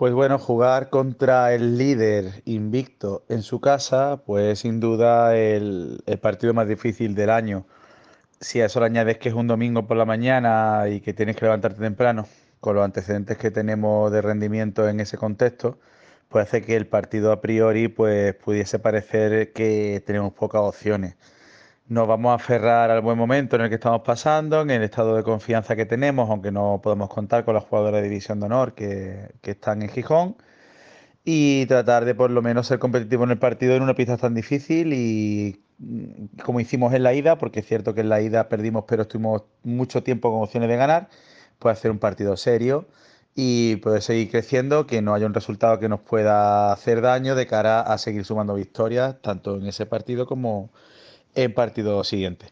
Pues bueno, jugar contra el líder invicto en su casa, pues sin duda el, partido más difícil del año. Si a eso le añades que es un domingo por la mañana y que tienes que levantarte temprano, con los antecedentes que tenemos de rendimiento en ese contexto, pues hace que el partido a priori pues pudiese parecer que tenemos pocas opciones. Nos vamos a aferrar al buen momento en el que estamos pasando, en el estado de confianza que tenemos, aunque no podemos contar con los jugadores de División de Honor que, están en Gijón, y tratar de por lo menos ser competitivo en el partido en una pista tan difícil y mm, como hicimos en la ida, porque es cierto que en la ida perdimos, pero estuvimos mucho tiempo con opciones de ganar, pues hacer un partido serio y poder seguir creciendo, que no haya un resultado que nos pueda hacer daño de cara a seguir sumando victorias, tanto en ese partido como en partido siguiente.